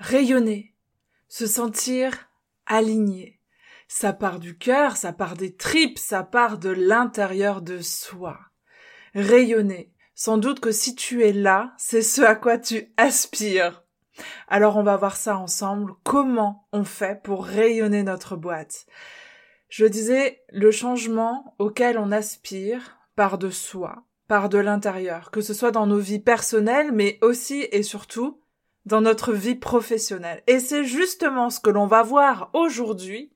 rayonner, se sentir aligné. Ça part du cœur, ça part des tripes, ça part de l'intérieur de soi. Rayonner. Sans doute que si tu es là, c'est ce à quoi tu aspires. Alors on va voir ça ensemble. Comment on fait pour rayonner notre boîte? Je disais, le changement auquel on aspire part de soi, part de l'intérieur, que ce soit dans nos vies personnelles, mais aussi et surtout dans notre vie professionnelle. Et c'est justement ce que l'on va voir aujourd'hui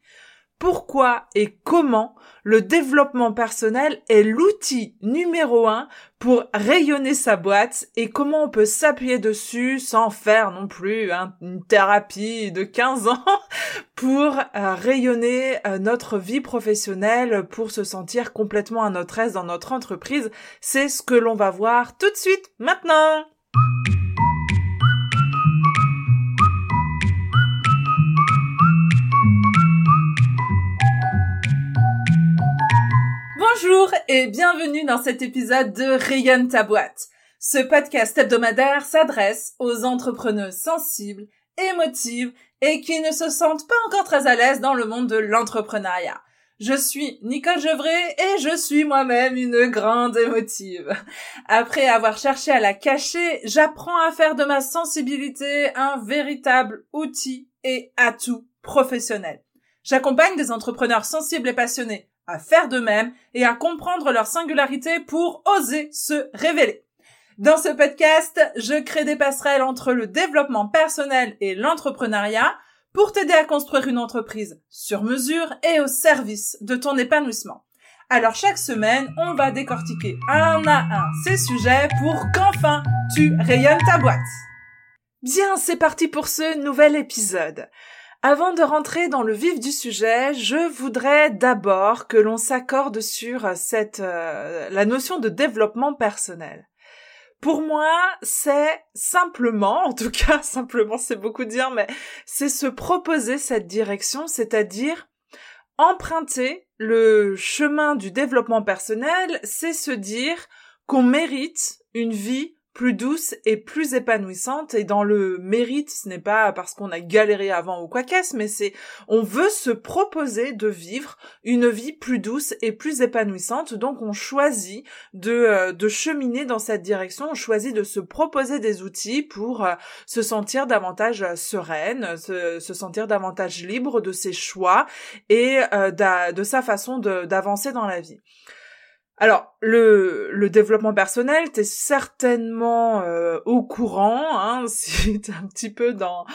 pourquoi et comment le développement personnel est l'outil numéro un pour rayonner sa boîte et comment on peut s'appuyer dessus sans faire non plus une thérapie de 15 ans pour euh, rayonner euh, notre vie professionnelle, pour se sentir complètement à notre aise dans notre entreprise. C'est ce que l'on va voir tout de suite maintenant. Bonjour et bienvenue dans cet épisode de Rayonne ta boîte. Ce podcast hebdomadaire s'adresse aux entrepreneurs sensibles, émotives et qui ne se sentent pas encore très à l'aise dans le monde de l'entrepreneuriat. Je suis Nicole Gevray et je suis moi-même une grande émotive. Après avoir cherché à la cacher, j'apprends à faire de ma sensibilité un véritable outil et atout professionnel. J'accompagne des entrepreneurs sensibles et passionnés à faire de même et à comprendre leur singularité pour oser se révéler. Dans ce podcast, je crée des passerelles entre le développement personnel et l'entrepreneuriat pour t'aider à construire une entreprise sur mesure et au service de ton épanouissement. Alors chaque semaine, on va décortiquer un à un ces sujets pour qu'enfin tu rayonnes ta boîte. Bien, c'est parti pour ce nouvel épisode. Avant de rentrer dans le vif du sujet, je voudrais d'abord que l'on s'accorde sur cette euh, la notion de développement personnel. Pour moi, c'est simplement, en tout cas, simplement c'est beaucoup dire, mais c'est se proposer cette direction, c'est-à-dire emprunter le chemin du développement personnel, c'est se dire qu'on mérite une vie plus douce et plus épanouissante. Et dans le mérite ce n'est pas parce qu'on a galéré avant ou quoi qu'est-ce mais c'est on veut se proposer de vivre une vie plus douce et plus épanouissante. Donc on choisit de euh, de cheminer dans cette direction. On choisit de se proposer des outils pour euh, se sentir davantage euh, sereine se, se, sentir davantage libre de ses choix et de sa façon d'avancer dans la vie alors, le, le développement personnel, t'es certainement euh, au courant, hein, si t'es un petit peu dans,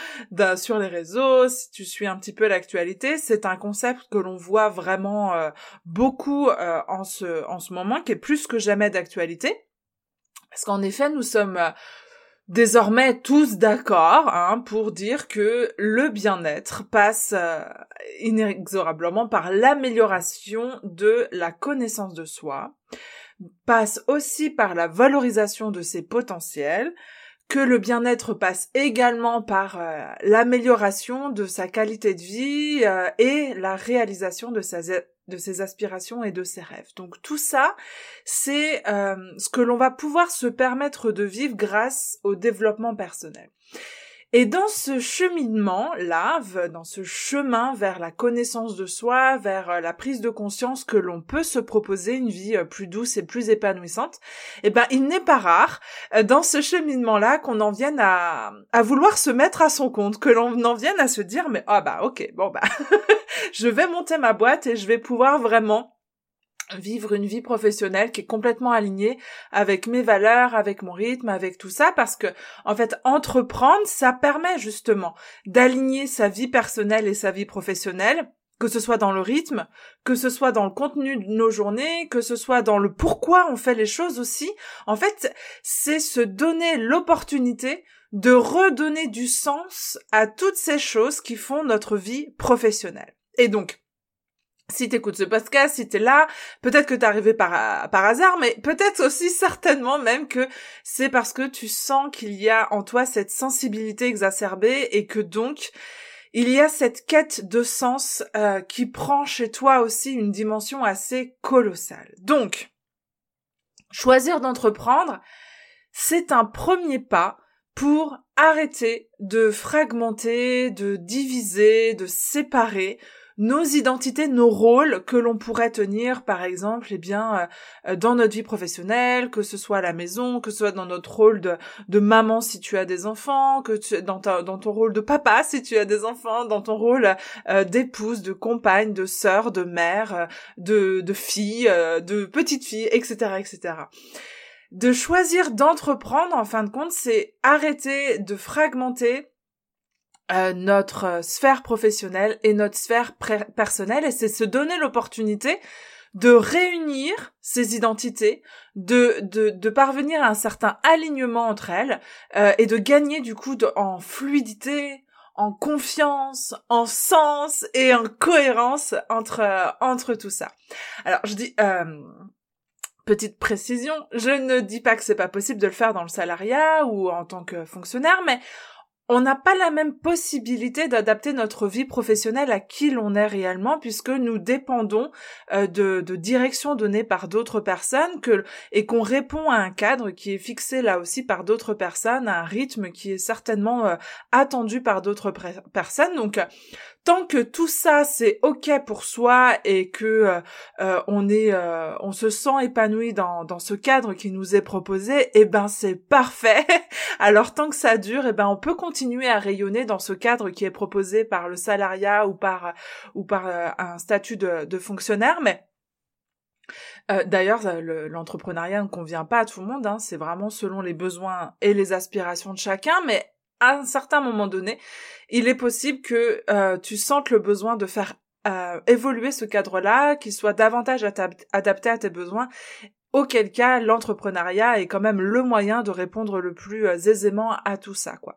sur les réseaux, si tu suis un petit peu l'actualité, c'est un concept que l'on voit vraiment euh, beaucoup euh, en, ce, en ce moment, qui est plus que jamais d'actualité. Parce qu'en effet, nous sommes désormais tous d'accord hein, pour dire que le bien-être passe euh, inexorablement par l'amélioration de la connaissance de soi, passe aussi par la valorisation de ses potentiels, que le bien-être passe également par euh, l'amélioration de sa qualité de vie euh, et la réalisation de sa de ses aspirations et de ses rêves. Donc tout ça, c'est euh, ce que l'on va pouvoir se permettre de vivre grâce au développement personnel. Et dans ce cheminement-là, dans ce chemin vers la connaissance de soi, vers euh, la prise de conscience que l'on peut se proposer une vie euh, plus douce et plus épanouissante, eh ben, il n'est pas rare, euh, dans ce cheminement-là, qu'on en vienne à, à vouloir se mettre à son compte, que l'on en vienne à se dire, mais, ah bah, ok, bon bah, je vais monter ma boîte et je vais pouvoir vraiment vivre une vie professionnelle qui est complètement alignée avec mes valeurs, avec mon rythme, avec tout ça, parce que, en fait, entreprendre, ça permet justement d'aligner sa vie personnelle et sa vie professionnelle, que ce soit dans le rythme, que ce soit dans le contenu de nos journées, que ce soit dans le pourquoi on fait les choses aussi. En fait, c'est se donner l'opportunité de redonner du sens à toutes ces choses qui font notre vie professionnelle. Et donc, si t'écoutes ce podcast, si t'es là, peut-être que t'es arrivé par, hasard, mais peut-être aussi certainement même que c'est parce que tu sens qu'il y a en toi cette sensibilité exacerbée et que donc il y a cette quête de sens euh, qui prend chez toi aussi une dimension assez colossale. Donc, choisir d'entreprendre, c'est un premier pas pour arrêter de fragmenter, de diviser, de séparer nos identités, nos rôles que l'on pourrait tenir, par exemple, eh bien, euh, dans notre vie professionnelle, que ce soit à la maison, que ce soit dans notre rôle de, de maman si tu as des enfants, que tu, dans, dans ton rôle de papa si tu as des enfants, dans ton rôle euh, d'épouse, de compagne, de sœur, de mère, euh, de, de fille, de petite fille, etc., etc de choisir d'entreprendre, en fin de compte, c'est arrêter de fragmenter euh, notre euh, sphère professionnelle et notre sphère personnelle et c'est se donner l'opportunité de réunir ces identités, de, de, de, parvenir à un certain alignement entre elles euh, et de gagner du coup en fluidité, en confiance, en sens et en cohérence entre entre tout ça. Alors je dis petite précision, je ne dis pas que c'est pas possible de le faire dans le salariat ou en tant que fonctionnaire, mais on n'a pas la même possibilité d'adapter notre vie professionnelle à qui l'on est réellement puisque nous dépendons euh, de, de directions données par d'autres personnes que, et qu'on répond à un cadre qui est fixé là aussi par d'autres personnes, à un rythme qui est certainement euh, attendu par d'autres personnes. Donc tant que tout ça c'est ok pour soi et que euh, euh, on est euh, on se sent épanoui dans, dans ce cadre qui nous est proposé eh ben c'est parfait alors tant que ça dure eh ben on peut continuer à rayonner dans ce cadre qui est proposé par le salariat ou par ou par un statut de, fonctionnaire mais D'ailleurs, l'entrepreneuriat ne convient pas à tout le monde, hein, c'est vraiment selon les besoins et les aspirations de chacun, mais à un certain moment donné, il est possible que euh, tu sentes le besoin de faire euh, évoluer ce cadre-là, qu'il soit davantage adapté à tes besoins, auquel cas l'entrepreneuriat est quand même le moyen de répondre le plus euh, aisément à tout ça, quoi.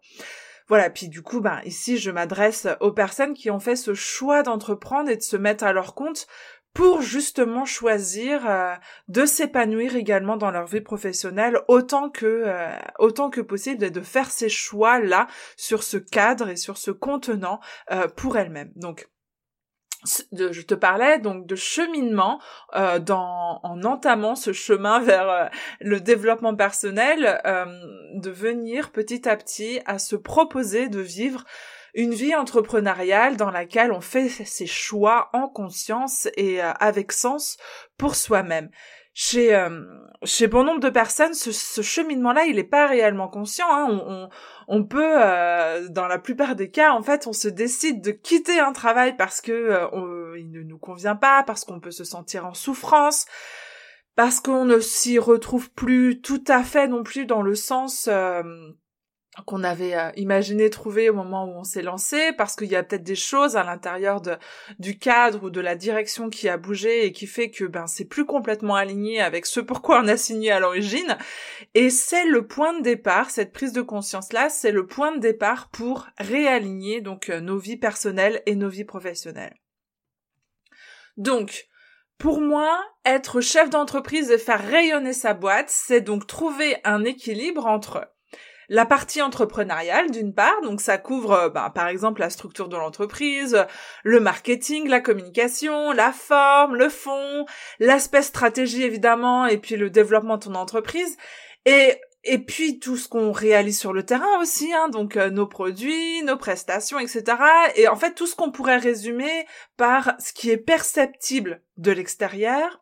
Voilà, puis du coup, ben, ici, je m'adresse aux personnes qui ont fait ce choix d'entreprendre et de se mettre à leur compte pour justement choisir euh, de s'épanouir également dans leur vie professionnelle autant que euh, autant que possible et de faire ces choix là sur ce cadre et sur ce contenant euh, pour elles-mêmes. Donc je te parlais donc de cheminement dans, en entamant ce chemin vers le développement personnel, de venir petit à petit à se proposer de vivre une vie entrepreneuriale dans laquelle on fait ses choix en conscience et euh, avec sens pour soi-même. Chez euh, chez bon nombre de personnes, ce, cheminement-là, il n'est pas réellement conscient. Hein. On, peut, euh, dans la plupart des cas, en fait, on se décide de quitter un travail parce que il ne nous convient pas, parce qu'on peut se sentir en souffrance, parce qu'on ne s'y retrouve plus tout à fait non plus dans le sens qu'on avait euh, imaginé trouver au moment où on s'est lancé, parce qu'il y a peut-être des choses à l'intérieur du cadre ou de la direction qui a bougé et qui fait que ben c'est plus complètement aligné avec ce pourquoi on a signé à l'origine. Et c'est le point de départ, cette prise de conscience là, c'est le point de départ pour réaligner donc euh, nos vies personnelles et nos vies professionnelles. Donc, pour moi, être chef d'entreprise et faire rayonner sa boîte, c'est donc trouver un équilibre entre la partie entrepreneuriale d'une part, donc ça couvre euh, bah, par exemple la structure de l'entreprise, le marketing, la communication, la forme, le fond, l'aspect stratégie évidemment, et puis le développement de ton entreprise. Et et puis tout ce qu'on réalise sur le terrain aussi, hein, donc euh, nos produits, nos prestations, etc. Et en fait tout ce qu'on pourrait résumer par ce qui est perceptible de l'extérieur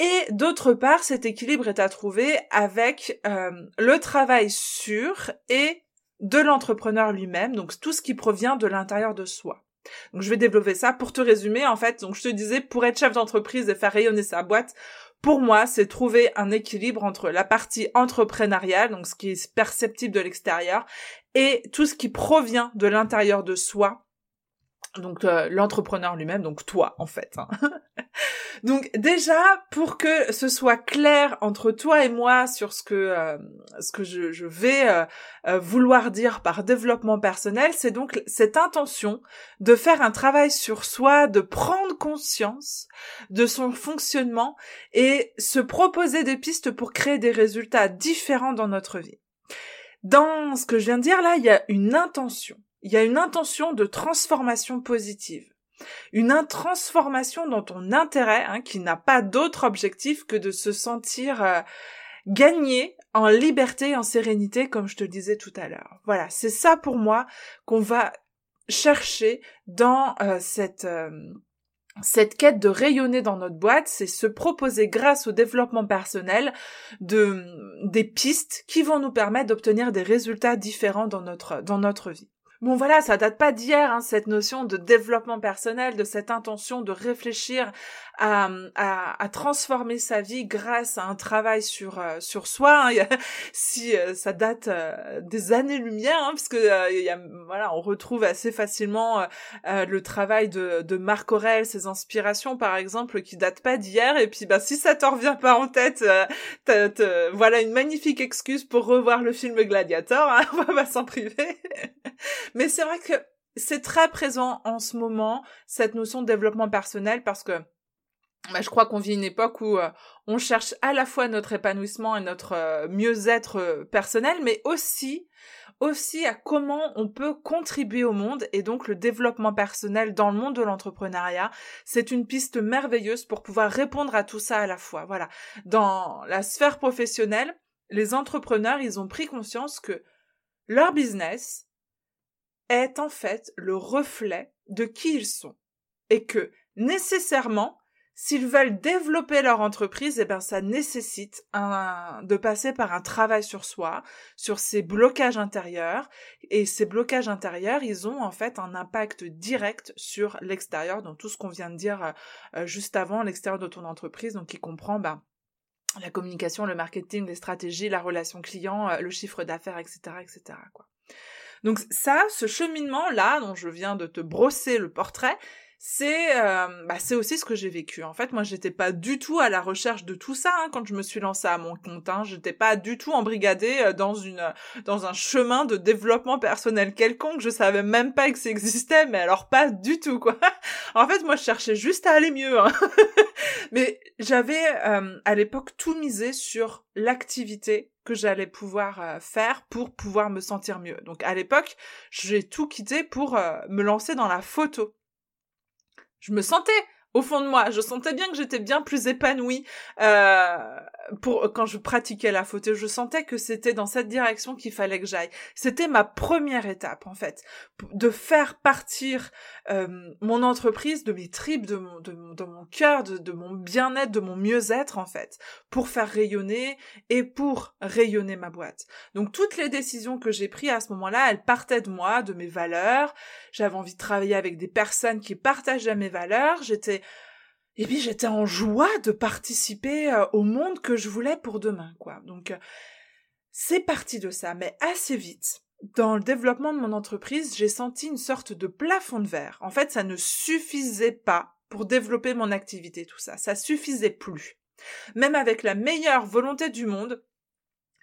et d'autre part, cet équilibre est à trouver avec euh, le travail sûr et de l'entrepreneur lui-même, donc tout ce qui provient de l'intérieur de soi. Donc je vais développer ça pour te résumer en fait. Donc je te disais pour être chef d'entreprise et faire rayonner sa boîte, pour moi, c'est trouver un équilibre entre la partie entrepreneuriale, donc ce qui est perceptible de l'extérieur, et tout ce qui provient de l'intérieur de soi, donc euh, l'entrepreneur lui-même, donc toi en fait. Hein. donc déjà pour que ce soit clair entre toi et moi sur ce que euh, ce que je, vais euh, vouloir dire par développement personnel, c'est donc cette intention de faire un travail sur soi, de prendre conscience de son fonctionnement et se proposer des pistes pour créer des résultats différents dans notre vie. Dans ce que je viens de dire là, il y a une intention il y a une intention de transformation positive. Une transformation dans ton intérêt, hein, qui n'a pas d'autre objectif que de se sentir euh, gagné en liberté, en sérénité, comme je te disais tout à l'heure. Voilà, c'est ça pour moi qu'on va chercher dans euh, cette euh, cette quête de rayonner dans notre boîte, c'est se proposer grâce au développement personnel de des pistes qui vont nous permettre d'obtenir des résultats différents dans notre dans notre vie. Bon voilà, ça date pas d'hier, hein, cette notion de développement personnel, de cette intention de réfléchir à, à, transformer sa vie grâce à un travail sur euh, sur soi. Hein. si euh, ça date euh, des années-lumière, hein, parce que voilà, on retrouve assez facilement le travail de, de Marc Aurel, ses inspirations par exemple, qui datent pas d'hier. Et puis bah si ça te revient pas en tête, voilà une magnifique excuse pour revoir le film Gladiator. Hein, on va pas s'en priver. Mais c'est vrai que c'est très présent en ce moment, cette notion de développement personnel, parce que bah, je crois qu'on vit une époque où euh, on cherche à la fois notre épanouissement et notre euh, mieux-être euh, personnel, mais aussi aussi à comment on peut contribuer au monde et donc le développement personnel dans le monde de l'entrepreneuriat, c'est une piste merveilleuse pour pouvoir répondre à tout ça à la fois. Voilà. Dans la sphère professionnelle, les entrepreneurs, ils ont pris conscience que leur business, est en fait le reflet de qui ils sont. Et que, nécessairement, s'ils veulent développer leur entreprise, eh ben, ça nécessite un, de passer par un travail sur soi, sur ses blocages intérieurs. Et ces blocages intérieurs, ils ont en fait un impact direct sur l'extérieur, dans tout ce qu'on vient de dire euh, juste avant, l'extérieur de ton entreprise, donc qui comprend, ben, la communication, le marketing, les stratégies, la relation client, euh, le chiffre d'affaires, etc., etc.. Donc ça, ce cheminement-là, dont je viens de te brosser le portrait, c'est euh, bah, c'est aussi ce que j'ai vécu. En fait, moi, j'étais pas du tout à la recherche de tout ça hein, quand je me suis lancée à mon compte. Hein. J'étais pas du tout embrigadée euh, dans une dans un chemin de développement personnel quelconque. Je savais même pas que ça existait, mais alors pas du tout quoi. en fait, moi, je cherchais juste à aller mieux. Hein. mais j'avais euh, à l'époque tout misé sur l'activité que j'allais pouvoir euh, faire pour pouvoir me sentir mieux. Donc à l'époque, j'ai tout quitté pour me lancer dans la photo je me sentais au fond de moi, je sentais bien que j'étais bien plus épanouie euh, pour quand je pratiquais la photo. Je sentais que c'était dans cette direction qu'il fallait que j'aille. C'était ma première étape en fait, de faire partir euh, mon entreprise de mes tripes, de mon, de, mon cœur, de, de mon bien-être, de mon mieux-être en fait, pour faire rayonner et pour rayonner ma boîte. Donc toutes les décisions que j'ai prises à ce moment-là, elles partaient de moi, de mes valeurs. J'avais envie de travailler avec des personnes qui partageaient mes valeurs. J'étais et puis j'étais en joie de participer euh, au monde que je voulais pour demain, quoi. Donc euh, c'est parti de ça, mais assez vite. Dans le développement de mon entreprise, j'ai senti une sorte de plafond de verre. En fait, ça ne suffisait pas pour développer mon activité, tout ça. Ça suffisait plus. Même avec la meilleure volonté du monde,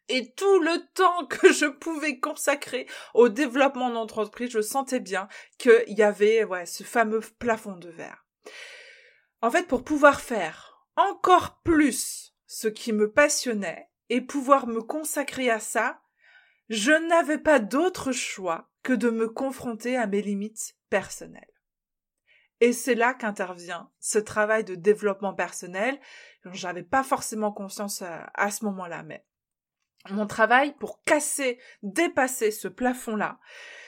et tout le temps que je pouvais consacrer au développement de mon entreprise, je sentais bien qu'il y avait ouais, ce fameux plafond de verre. En fait, pour pouvoir faire encore plus ce qui me passionnait et pouvoir me consacrer à ça, je n'avais pas d'autre choix que de me confronter à mes limites personnelles. Et c'est là qu'intervient ce travail de développement personnel. J'avais pas forcément conscience à, à ce moment-là, mais mon travail pour casser, dépasser ce plafond-là,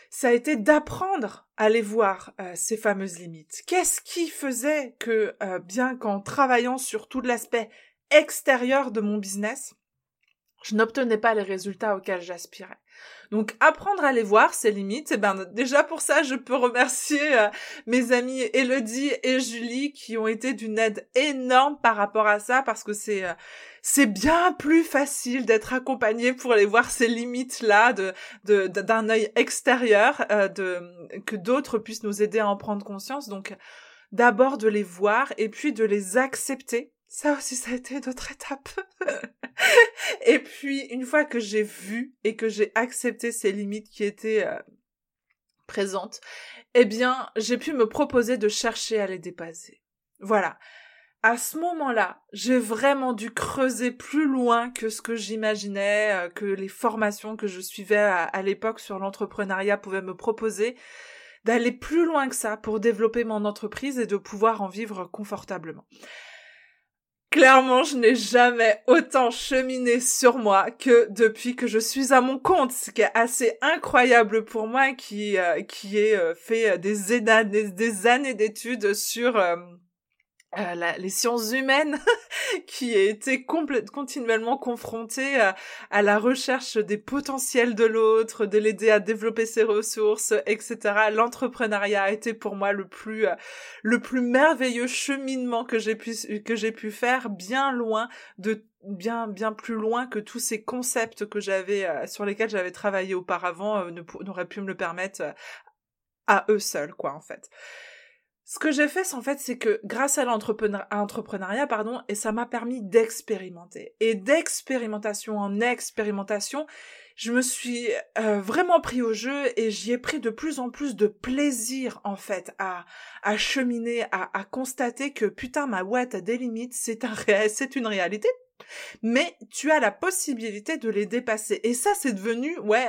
ça a été d'apprendre à aller voir euh, ces fameuses limites. Qu'est-ce qui faisait que, euh, bien qu'en travaillant sur tout l'aspect extérieur de mon business, je n'obtenais pas les résultats auxquels j'aspirais. Donc apprendre à les voir ces limites, et eh ben déjà pour ça je peux remercier euh, mes amis Elodie et Julie qui ont été d'une aide énorme par rapport à ça parce que c'est c'est bien plus facile d'être accompagné pour aller voir ces limites là de d'un œil extérieur euh, de que d'autres puissent nous aider à en prendre conscience. Donc d'abord de les voir et puis de les accepter. Ça aussi ça a été une autre étape. Et puis une fois que j'ai vu et que j'ai accepté ces limites qui étaient euh, présentes eh bien j'ai pu me proposer de chercher à les dépasser. Voilà à ce moment-là, j'ai vraiment dû creuser plus loin que ce que j'imaginais, euh, que les formations que je suivais à, l'époque sur l'entrepreneuriat pouvaient me proposer, d'aller plus loin que ça pour développer mon entreprise et de pouvoir en vivre confortablement. Clairement, je n'ai jamais autant cheminé sur moi que depuis que je suis à mon compte, ce qui est assez incroyable pour moi qui euh, qui euh, fait des, des années d'études sur euh, euh, les sciences humaines qui été continuellement confrontée à, la recherche des potentiels de l'autre, de l'aider à développer ses ressources, etc. L'entrepreneuriat a été pour moi le plus euh, le plus merveilleux cheminement que j'ai pu que j'ai pu faire, bien loin de bien bien plus loin que tous ces concepts que j'avais euh, sur lesquels j'avais travaillé auparavant n'auraient pu me le permettre à eux seuls quoi en fait. Ce que j'ai fait, en fait, c'est que grâce à l'entrepreneuriat, pardon, et ça m'a permis d'expérimenter. Et d'expérimentation en expérimentation, je me suis euh, vraiment pris au jeu et j'y ai pris de plus en plus de plaisir en fait à cheminer, à, constater que putain ma ouette a des limites, c'est un c'est une réalité mais tu as la possibilité de les dépasser. Et ça, c'est devenu, ouais,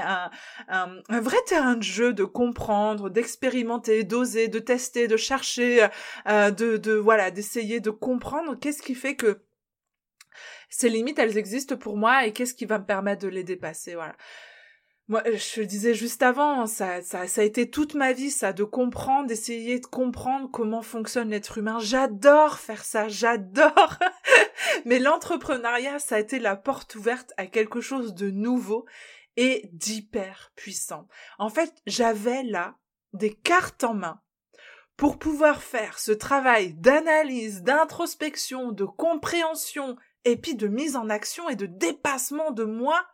un, vrai terrain de jeu, de comprendre, d'expérimenter, d'oser, de tester, de chercher, euh, de, de, voilà, d'essayer de comprendre qu'est-ce qui fait que ces limites, elles existent pour moi et qu'est-ce qui va me permettre de les dépasser, voilà. Moi, je le disais juste avant, ça, ça, ça a été toute ma vie, ça, de comprendre, d'essayer de comprendre comment fonctionne l'être humain. J'adore faire ça, j'adore. Mais l'entrepreneuriat, ça a été la porte ouverte à quelque chose de nouveau et d'hyper puissant. En fait, j'avais là des cartes en main pour pouvoir faire ce travail d'analyse, d'introspection, de compréhension et puis de mise en action et de dépassement de moi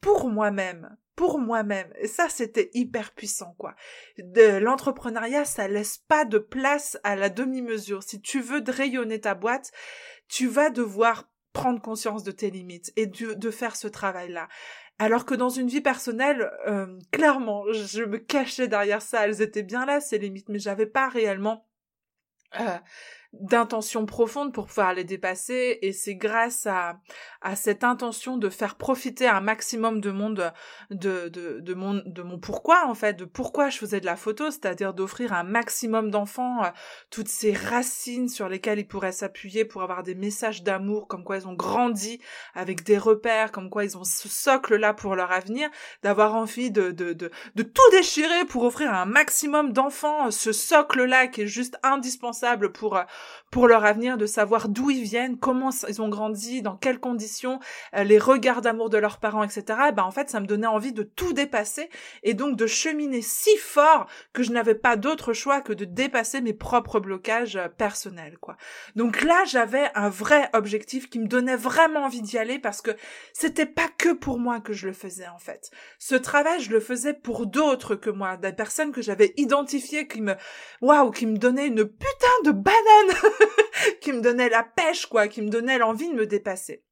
pour moi-même pour moi-même. Ça, c'était hyper puissant, quoi. De l'entrepreneuriat, ça laisse pas de place à la demi-mesure. Si tu veux rayonner ta boîte, tu vas devoir prendre conscience de tes limites et de, faire ce travail-là. Alors que dans une vie personnelle, euh, clairement, je me cachais derrière ça. Elles étaient bien là, ces limites, mais j'avais pas réellement euh, d'intention profonde pour pouvoir les dépasser et c'est grâce à, à cette intention de faire profiter un maximum de monde de, de, de, mon, de mon pourquoi en fait, de pourquoi je faisais de la photo, c'est-à-dire d'offrir un maximum d'enfants euh, toutes ces racines sur lesquelles ils pourraient s'appuyer pour avoir des messages d'amour, comme quoi ils ont grandi avec des repères, comme quoi ils ont ce socle là pour leur avenir, d'avoir envie de, de, de, de tout déchirer pour offrir un maximum d'enfants ce socle là qui est juste indispensable pour euh, pour leur avenir, de savoir d'où ils viennent, comment ils ont grandi, dans quelles conditions, euh, les regards d'amour de leurs parents, etc. ben en fait, ça me donnait envie de tout dépasser et donc de cheminer si fort que je n'avais pas d'autre choix que de dépasser mes propres blocages euh, personnels, quoi. Donc là, j'avais un vrai objectif qui me donnait vraiment envie d'y aller parce que c'était pas que pour moi que je le faisais, en fait. Ce travail, je le faisais pour d'autres que moi, des personnes que j'avais identifiées qui me, waouh, qui me donnaient une putain de banane qui me donnait la pêche, quoi, qui me donnait l'envie de me dépasser.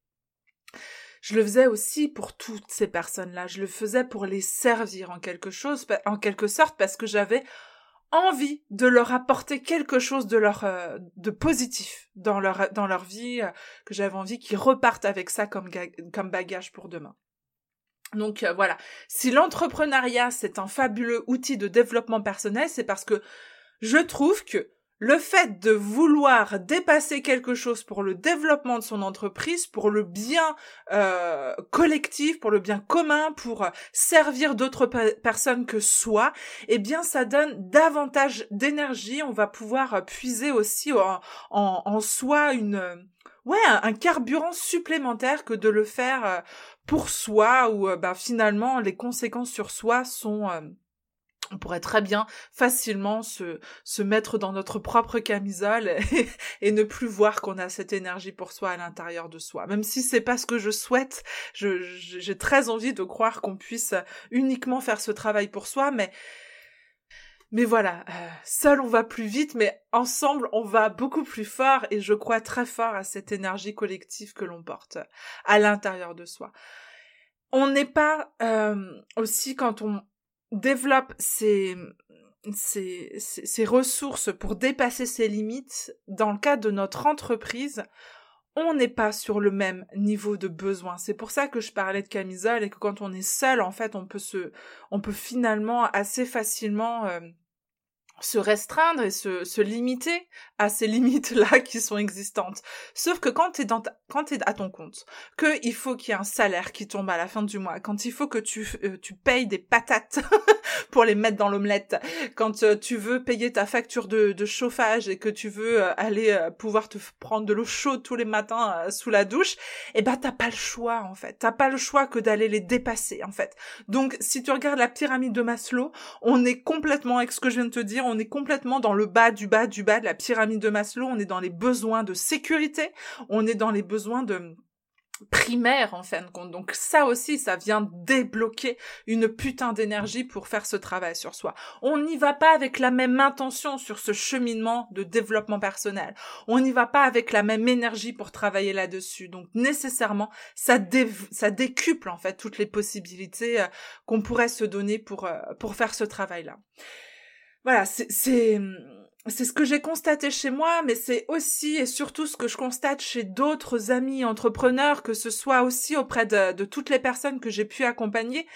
Je le faisais aussi pour toutes ces personnes-là. Je le faisais pour les servir en quelque chose, en quelque sorte, parce que j'avais envie de leur apporter quelque chose de leur euh, de positif dans leur dans leur vie euh, que j'avais envie qu'ils repartent avec ça comme comme bagage pour demain. Donc euh, voilà, si l'entrepreneuriat c'est un fabuleux outil de développement personnel, c'est parce que je trouve que le fait de vouloir dépasser quelque chose pour le développement de son entreprise, pour le bien euh, collectif, pour le bien commun, pour servir d'autres personnes que soi, eh bien ça donne davantage d'énergie. On va pouvoir puiser aussi en, soi une ouais un, carburant supplémentaire que de le faire euh, pour soi ou euh, ben, finalement les conséquences sur soi sont on pourrait très bien facilement se, se mettre dans notre propre camisole et, ne plus voir qu'on a cette énergie pour soi à l'intérieur de soi. Même si c'est pas ce que je souhaite, j'ai très envie de croire qu'on puisse uniquement faire ce travail pour soi, mais mais voilà, euh, seul on va plus vite, mais ensemble on va beaucoup plus fort et je crois très fort à cette énergie collective que l'on porte à l'intérieur de soi. On n'est pas euh, aussi quand on développe ses, ses, ressources pour dépasser ses limites, dans le cadre de notre entreprise, on n'est pas sur le même niveau de besoin. C'est pour ça que je parlais de camisole et que quand on est seul, en fait, on peut se, on peut finalement assez facilement euh, se restreindre et se, se limiter à ces limites-là qui sont existantes. Sauf que quand t'es dans quand t'es à ton compte, que il faut qu'il y ait un salaire qui tombe à la fin du mois, quand il faut que tu, euh, tu payes des patates pour les mettre dans l'omelette, quand euh, tu veux payer ta facture de, de, chauffage et que tu veux euh, aller pouvoir te prendre de l'eau chaude tous les matins sous la douche, eh ben t'as pas le choix en fait. T'as pas le choix que d'aller les dépasser en fait. Donc si tu regardes la pyramide de Maslow, on est complètement avec ce que je viens de te dire, on est complètement dans le bas du bas du bas de la pyramide de Maslow, on est dans les besoins de sécurité, on est dans les besoins de primaire en fin de compte. Donc ça aussi, ça vient débloquer une putain d'énergie pour faire ce travail sur soi. On n'y va pas avec la même intention sur ce cheminement de développement personnel. On n'y va pas avec la même énergie pour travailler là-dessus. Donc nécessairement, ça, décuple en fait toutes les possibilités euh, qu'on pourrait se donner pour, euh, pour faire ce travail-là. Voilà, c'est c'est ce que j'ai constaté chez moi, mais c'est aussi et surtout ce que je constate chez d'autres amis entrepreneurs, que ce soit aussi auprès de, toutes les personnes que j'ai pu accompagner.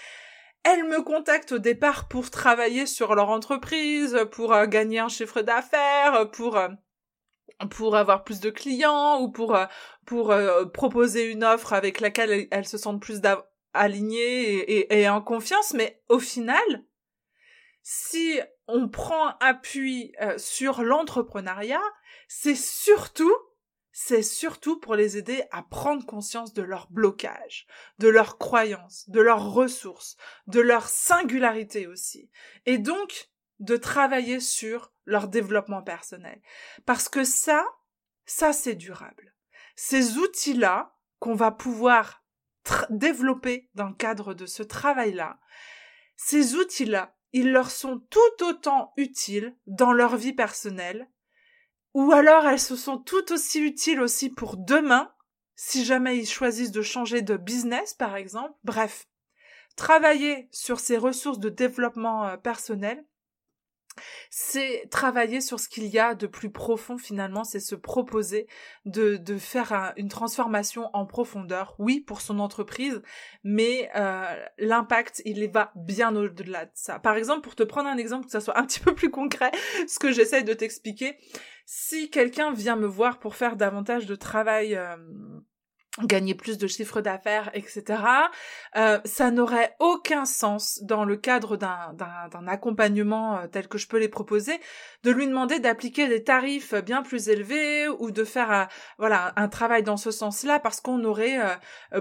Elles me contactent au départ pour travailler sur leur entreprise, pour euh, gagner un chiffre d'affaires, pour euh, pour avoir plus de clients ou pour euh, pour proposer une offre avec laquelle elles, se sentent plus alignées et, et en confiance. Mais au final, si on prend appui euh, sur l'entrepreneuriat, c'est surtout c'est surtout pour les aider à prendre conscience de leur blocage, de leurs croyances, de leurs ressources, de leur singularité aussi. Et donc, de travailler sur leur développement personnel. Parce que ça, ça c'est durable. Ces outils-là qu'on va pouvoir développer dans le cadre de ce travail-là, ces outils-là, ils leur sont tout autant utiles dans leur vie personnelle, ou alors elles se sont tout aussi utiles aussi pour demain, si jamais ils choisissent de changer de business, par exemple. Bref, travailler sur ces ressources de développement euh, personnel, c'est travailler sur ce qu'il y a de plus profond finalement, c'est se proposer de, faire une transformation en profondeur, oui, pour son entreprise, mais euh, l'impact, il va bien au-delà de ça. Par exemple, pour te prendre un exemple, que ça soit un petit peu plus concret, ce que j'essaye de t'expliquer, si quelqu'un vient me voir pour faire davantage de travail... Euh, gagner plus de chiffre d'affaires, etc. Euh, ça n'aurait aucun sens dans le cadre d'un, accompagnement euh, tel que je peux les proposer, de lui demander d'appliquer des tarifs bien plus élevés ou de faire euh, voilà un travail dans ce sens-là parce qu'on aurait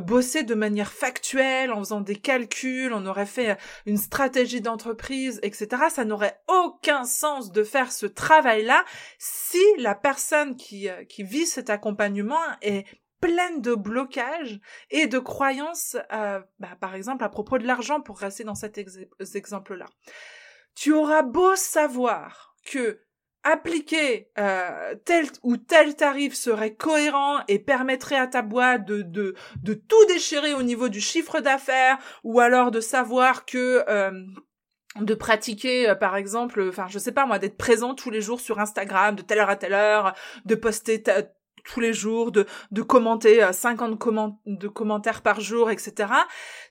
bossé de manière factuelle en faisant des calculs, on aurait fait une stratégie d'entreprise, etc. Ça n'aurait aucun sens de faire ce travail-là si la personne qui, qui vit cet accompagnement est pleine de blocages et de croyances, euh, bah, par exemple à propos de l'argent, pour rester dans cet exemple-là. Tu auras beau savoir que appliquer euh, tel ou tel tarif serait cohérent et permettrait à ta boîte de, de, de tout déchirer au niveau du chiffre d'affaires, ou alors de savoir que... Euh, de pratiquer par exemple enfin je sais pas moi d'être présent tous les jours sur Instagram de telle heure à telle heure de poster tous les jours, de, de commenter 50 euh, de commentaires par jour, etc.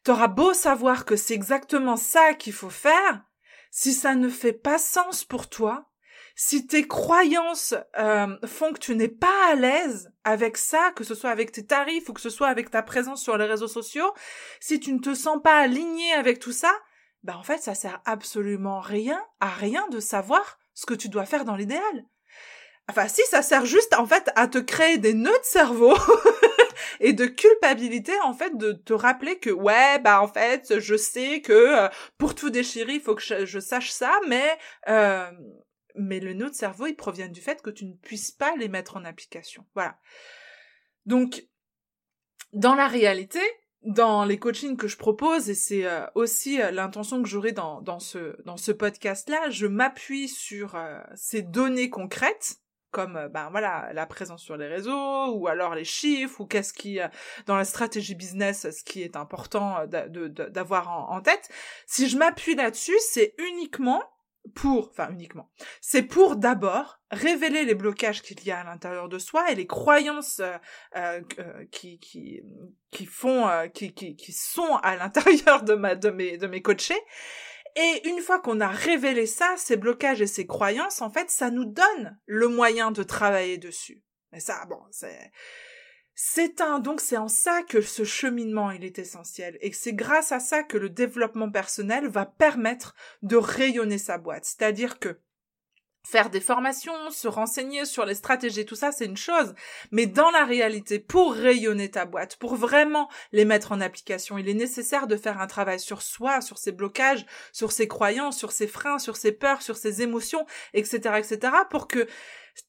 T'auras beau savoir que c'est exactement ça qu'il faut faire, si ça ne fait pas sens pour toi, si tes croyances euh, font que tu n'es pas à l'aise avec ça, que ce soit avec tes tarifs ou que ce soit avec ta présence sur les réseaux sociaux, si tu ne te sens pas aligné avec tout ça, bah en fait ça sert absolument rien à rien de savoir ce que tu dois faire dans l'idéal. Enfin, si, ça sert juste, en fait, à te créer des nœuds de cerveau et de culpabilité, en fait, de te rappeler que, ouais, bah, en fait, je sais que euh, pour tout déchirer, il faut que je, sache ça, mais, euh, mais le nœud de cerveau, il provient du fait que tu ne puisses pas les mettre en application. Voilà. Donc, dans la réalité, dans les coachings que je propose, et c'est euh, aussi l'intention que j'aurai dans, dans ce, dans ce podcast-là, je m'appuie sur ces données concrètes comme euh, ben voilà la présence sur les réseaux ou alors les chiffres ou qu'est-ce qui euh, dans la stratégie business ce qui est important euh, d'avoir en, tête. Si je m'appuie là-dessus c'est uniquement pour enfin uniquement c'est pour d'abord révéler les blocages qu'il y a à l'intérieur de soi et les croyances qui qui qui font qui, qui qui sont à l'intérieur de ma de mes de mes coachés Et une fois qu'on a révélé ça, ces blocages et ces croyances, en fait, ça nous donne le moyen de travailler dessus. Mais ça, bon, c'est, c'est un, donc c'est en ça que ce cheminement, il est essentiel. Et c'est grâce à ça que le développement personnel va permettre de rayonner sa boîte. C'est-à-dire que faire des formations, se renseigner sur les stratégies, tout ça, c'est une chose. Mais dans la réalité, pour rayonner ta boîte, pour vraiment les mettre en application, il est nécessaire de faire un travail sur soi, sur ses blocages, sur ses croyances, sur ses freins, sur ses peurs, sur ses émotions, etc., etc., pour que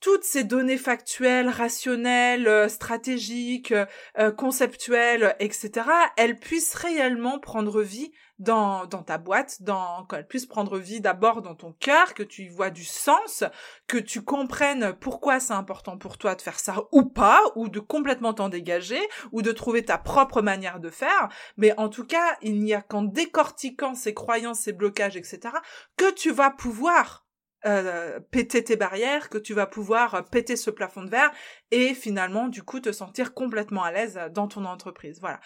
toutes ces données factuelles, rationnelles, euh, stratégiques, euh, conceptuelles, etc., elles puissent réellement prendre vie dans, dans ta boîte, dans, qu'elles puissent prendre vie d'abord dans ton cœur, que tu y vois du sens, que tu comprennes pourquoi c'est important pour toi de faire ça ou pas, ou de complètement t'en dégager, ou de trouver ta propre manière de faire. Mais en tout cas, il n'y a qu'en décortiquant ces croyances, ces blocages, etc., que tu vas pouvoir euh, péter tes barrières, que tu vas pouvoir péter ce plafond de verre et finalement du coup te sentir complètement à l'aise dans ton entreprise. Voilà.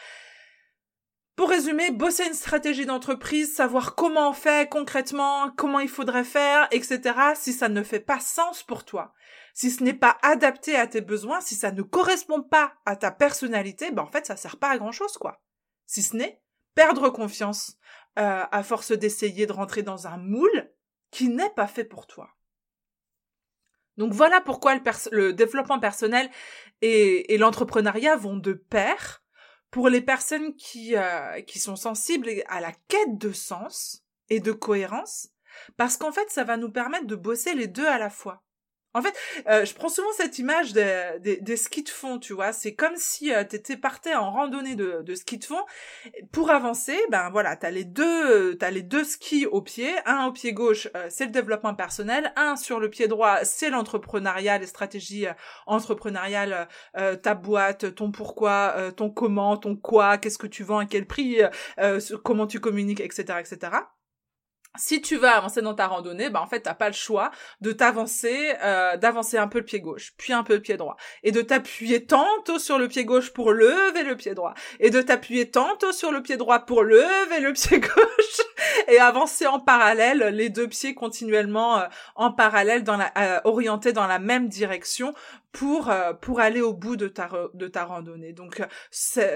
Pour résumer, bosser une stratégie d'entreprise, savoir comment on fait concrètement, comment il faudrait faire, etc. Si ça ne fait pas sens pour toi, si ce n'est pas adapté à tes besoins, si ça ne correspond pas à ta personnalité, ben en fait ça sert pas à grand chose quoi. Si ce n'est perdre confiance euh, à force d'essayer de rentrer dans un moule qui n'est pas fait pour toi. Donc voilà pourquoi le, développement personnel et, l'entrepreneuriat vont de pair pour les personnes qui, euh, sont sensibles à la quête de sens et de cohérence, parce qu'en fait, ça va nous permettre de bosser les deux à la fois. En fait, euh, je prends souvent cette image des, des, skis de fond, tu vois. C'est comme si euh, tu étais partais en randonnée de, de ski de fond. Pour avancer, ben voilà, t'as les deux, t'as les deux skis au pied. Un au pied gauche, euh, c'est le développement personnel. Un sur le pied droit, c'est l'entrepreneuriat, les stratégies entrepreneuriales, ta boîte, ton pourquoi, ton comment, ton quoi, qu'est-ce que tu vends, à quel prix, comment tu communiques, etc., etc si tu vas avancer dans ta randonnée, bah en fait t'as pas le choix de t'avancer, euh, d'avancer un peu le pied gauche, puis un peu le pied droit, et de t'appuyer tantôt sur le pied gauche pour lever le pied droit, et de t'appuyer tantôt sur le pied droit pour lever le pied gauche, et avancer en parallèle, les deux pieds continuellement euh, en parallèle, dans la, euh, orientés dans la même direction pour euh, pour aller au bout de ta de ta randonnée. Donc euh,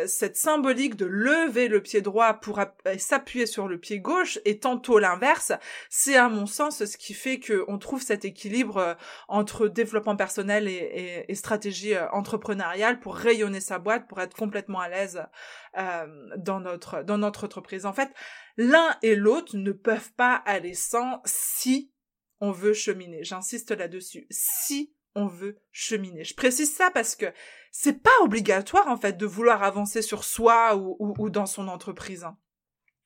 cette symbolique de lever le pied droit pour s'appuyer sur le pied gauche et tantôt l'inverse, c'est à mon sens ce qui fait que on trouve cet équilibre euh, entre développement personnel et, et, stratégie entrepreneuriale pour rayonner sa boîte, pour être complètement à l'aise dans notre dans notre entreprise. En fait, l'un et l'autre ne peuvent pas aller sans si on veut cheminer. J'insiste là-dessus. Si on veut cheminer. Je précise ça parce que c'est pas obligatoire en fait de vouloir avancer sur soi ou, dans son entreprise. Hein.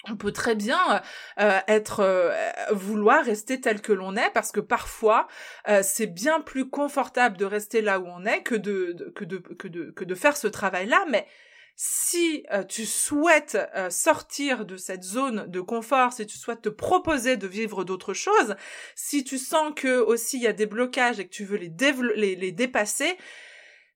On peut très bien euh, être euh, vouloir rester tel que l'on est parce que parfois euh, c'est bien plus confortable de rester là où on est que de, que de que de que de faire ce travail là mais si euh, tu souhaites euh, sortir de cette zone de confort, si tu souhaites te proposer de vivre d'autres choses, si tu sens que aussi il y a des blocages et que tu veux les, les, dépasser,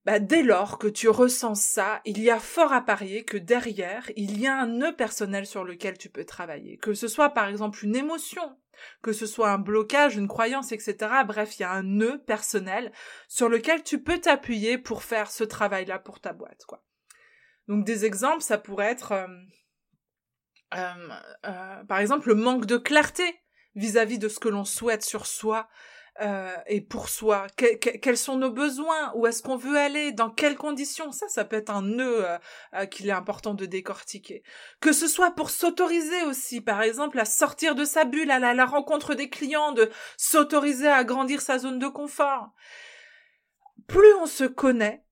bah, dès lors que tu ressens ça, il y a fort à parier que derrière, il y a un nœud personnel sur lequel tu peux travailler. Que ce soit par exemple une émotion, que ce soit un blocage, une croyance, etc. Bref, il y a un nœud personnel sur lequel tu peux t'appuyer pour faire ce travail-là pour ta boîte, quoi. Donc des exemples, ça pourrait être, euh, euh, euh, par exemple, le manque de clarté vis-à-vis de ce que l'on souhaite sur soi et pour soi. quels sont nos besoins? Où est-ce qu'on veut aller? Dans quelles conditions? Ça, ça peut être un nœud qu'il est important de décortiquer. Que ce soit pour s'autoriser aussi, par exemple, à sortir de sa bulle, à la rencontre des clients, de s'autoriser à agrandir sa zone de confort. Plus on se connaît,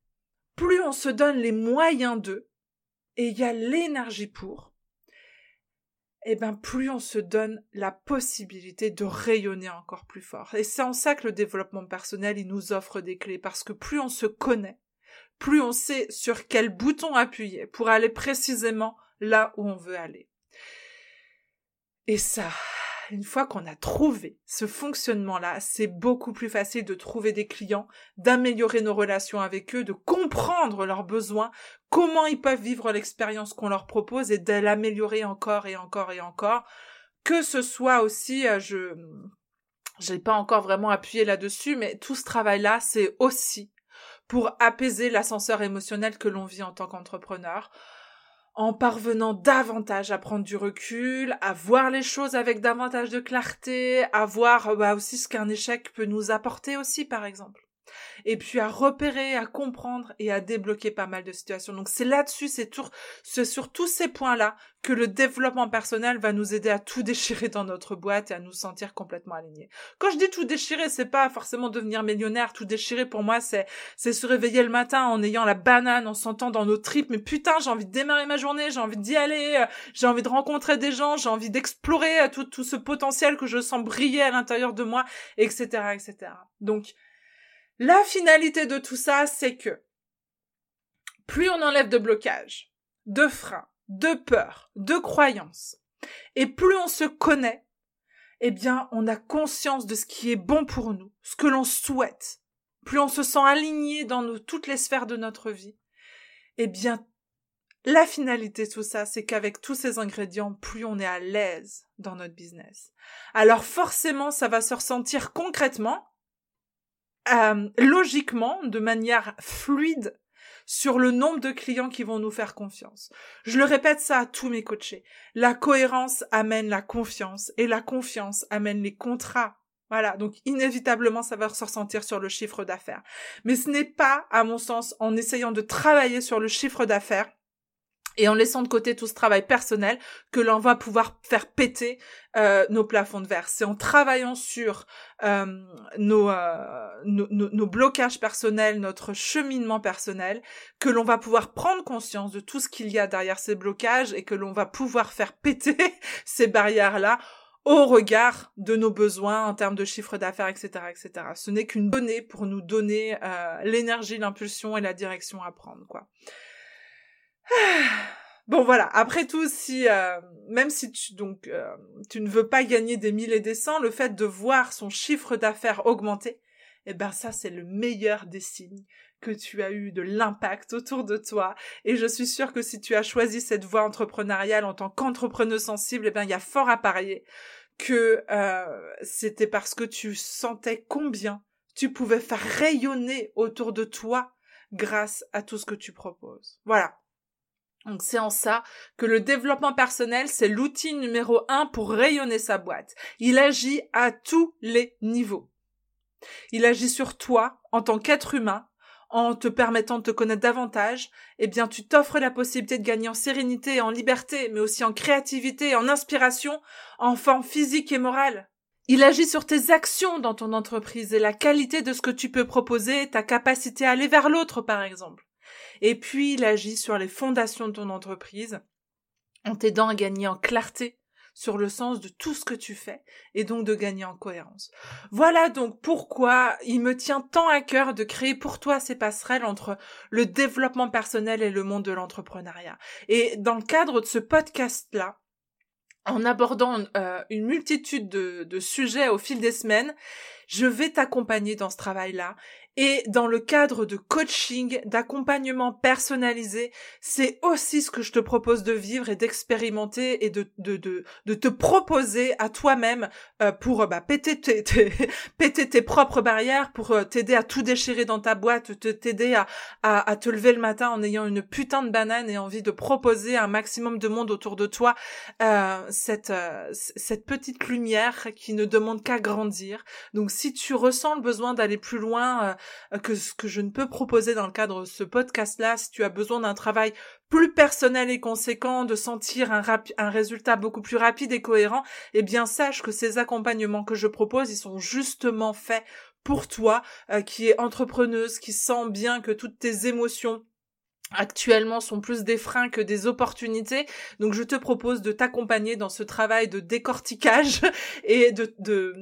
plus on se donne les moyens d'eux, et il y a l'énergie pour, et eh ben plus on se donne la possibilité de rayonner encore plus fort. Et c'est en ça que le développement personnel, il nous offre des clés, parce que plus on se connaît, plus on sait sur quel bouton appuyer pour aller précisément là où on veut aller. Et ça, une fois qu'on a trouvé ce fonctionnement-là, c'est beaucoup plus facile de trouver des clients, d'améliorer nos relations avec eux, de comprendre leurs besoins, comment ils peuvent vivre l'expérience qu'on leur propose et de l'améliorer encore et encore et encore. Que ce soit aussi, euh, je j'ai pas encore vraiment appuyé là-dessus, mais tout ce travail-là, c'est aussi pour apaiser l'ascenseur émotionnel que l'on vit en tant qu'entrepreneur, en parvenant davantage à prendre du recul, à voir les choses avec davantage de clarté, à voir bah, aussi ce qu'un échec peut nous apporter aussi, par exemple et puis à repérer, à comprendre et à débloquer pas mal de situations. Donc c'est là-dessus, c'est sur tous ces points-là que le développement personnel va nous aider à tout déchirer dans notre boîte et à nous sentir complètement alignés. Quand je dis tout déchirer, c'est pas forcément devenir millionnaire. Tout déchirer pour moi, c'est c'est se réveiller le matin en ayant la banane, en sentant dans nos tripes, mais putain, j'ai envie de démarrer ma journée, j'ai envie d'y aller, euh, j'ai envie de rencontrer des gens, j'ai envie d'explorer euh, tout tout ce potentiel que je sens briller à l'intérieur de moi, etc., etc. Donc la finalité de tout ça, c'est que plus on enlève de blocages, de freins, de peurs, de croyances, et plus on se connaît, eh bien, on a conscience de ce qui est bon pour nous, ce que l'on souhaite. Plus on se sent aligné dans toutes les sphères de notre vie, eh bien, la finalité de tout ça, c'est qu'avec tous ces ingrédients, plus on est à l'aise dans notre business. Alors forcément, ça va se ressentir concrètement euh, logiquement, de manière fluide, sur le nombre de clients qui vont nous faire confiance. Je le répète ça à tous mes coachés. La cohérence amène la confiance et la confiance amène les contrats. Voilà, donc inévitablement ça va se ressentir sur le chiffre d'affaires. Mais ce n'est pas, à mon sens, en essayant de travailler sur le chiffre d'affaires et en laissant de côté tout ce travail personnel que l'on va pouvoir faire péter euh, nos plafonds de verre. C'est en travaillant sur euh, nos, euh, nos, blocages personnels, notre cheminement personnel, que l'on va pouvoir prendre conscience de tout ce qu'il y a derrière ces blocages et que l'on va pouvoir faire péter ces barrières-là au regard de nos besoins en termes de chiffre d'affaires, etc., etc. Ce n'est qu'une donnée pour nous donner l'énergie, l'impulsion et la direction à prendre, quoi. Bon voilà, après tout, si euh, même si tu donc euh, tu ne veux pas gagner des mille et des cents, le fait de voir son chiffre d'affaires augmenter, eh ben ça c'est le meilleur des signes que tu as eu de l'impact autour de toi. Et je suis sûre que si tu as choisi cette voie entrepreneuriale en tant qu'entrepreneur sensible, eh ben il y a fort à parier que euh, c'était parce que tu sentais combien tu pouvais faire rayonner autour de toi grâce à tout ce que tu proposes. Voilà. Donc c'est en ça que le développement personnel, c'est l'outil numéro un pour rayonner sa boîte. Il agit à tous les niveaux. Il agit sur toi en tant qu'être humain, en te permettant de te connaître davantage, eh bien tu t'offres la possibilité de gagner en sérénité en liberté, mais aussi en créativité, en inspiration, en forme physique et morale. Il agit sur tes actions dans ton entreprise et la qualité de ce que tu peux proposer, ta capacité à aller vers l'autre par exemple. Et puis, il agit sur les fondations de ton entreprise en t'aidant à gagner en clarté sur le sens de tout ce que tu fais et donc de gagner en cohérence. Voilà donc pourquoi il me tient tant à cœur de créer pour toi ces passerelles entre le développement personnel et le monde de l'entrepreneuriat. Et dans le cadre de ce podcast-là, en abordant euh, une multitude de, de sujets au fil des semaines, je vais t'accompagner dans ce travail-là et dans le cadre de coaching, d'accompagnement personnalisé, c'est aussi ce que je te propose de vivre et d'expérimenter et de, de, de, de te proposer à toi-même euh, pour bah, péter, tes, péter tes propres barrières, pour euh, t'aider à tout déchirer dans ta boîte, te t'aider à, à, à, te lever le matin en ayant une putain de banane et envie de proposer un maximum de monde autour de toi euh, cette, euh, cette petite lumière qui ne demande qu'à grandir. Donc si tu ressens le besoin d'aller plus loin, euh, que ce que je ne peux proposer dans le cadre de ce podcast-là, si tu as besoin d'un travail plus personnel et conséquent, de sentir un, un résultat beaucoup plus rapide et cohérent, eh bien sache que ces accompagnements que je propose, ils sont justement faits pour toi, euh, qui est entrepreneuse, qui sent bien que toutes tes émotions actuellement sont plus des freins que des opportunités. Donc je te propose de t'accompagner dans ce travail de décortiquage et de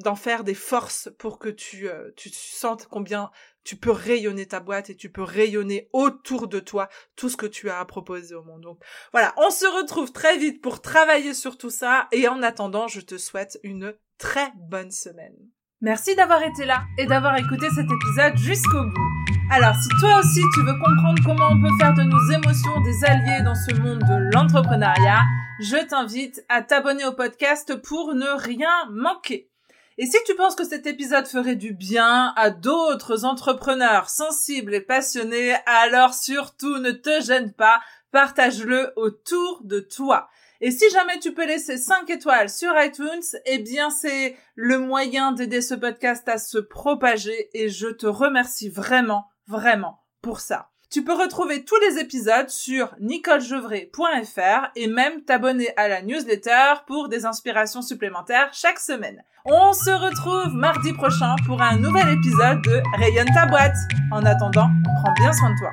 d'en faire des forces pour que tu euh, tu sentes combien tu peux rayonner ta boîte et tu peux rayonner autour de toi tout ce que tu as à proposer au monde. Donc voilà, on se retrouve très vite pour travailler sur tout ça et en attendant, je te souhaite une très bonne semaine. Merci d'avoir été là et d'avoir écouté cet épisode jusqu'au bout. Alors, si toi aussi tu veux comprendre comment on peut faire de nos émotions des alliés dans ce monde de l'entrepreneuriat, je t'invite à t'abonner au podcast pour ne rien manquer. Et si tu penses que cet épisode ferait du bien à d'autres entrepreneurs sensibles et passionnés, alors surtout ne te gêne pas, partage-le autour de toi. Et si jamais tu peux laisser 5 étoiles sur iTunes, eh bien c'est le moyen d'aider ce podcast à se propager et je te remercie vraiment, vraiment pour ça. Tu peux retrouver tous les épisodes sur nicolejevray.fr et même t'abonner à la newsletter pour des inspirations supplémentaires chaque semaine. On se retrouve mardi prochain pour un nouvel épisode de Rayonne ta boîte. En attendant, prends bien soin de toi.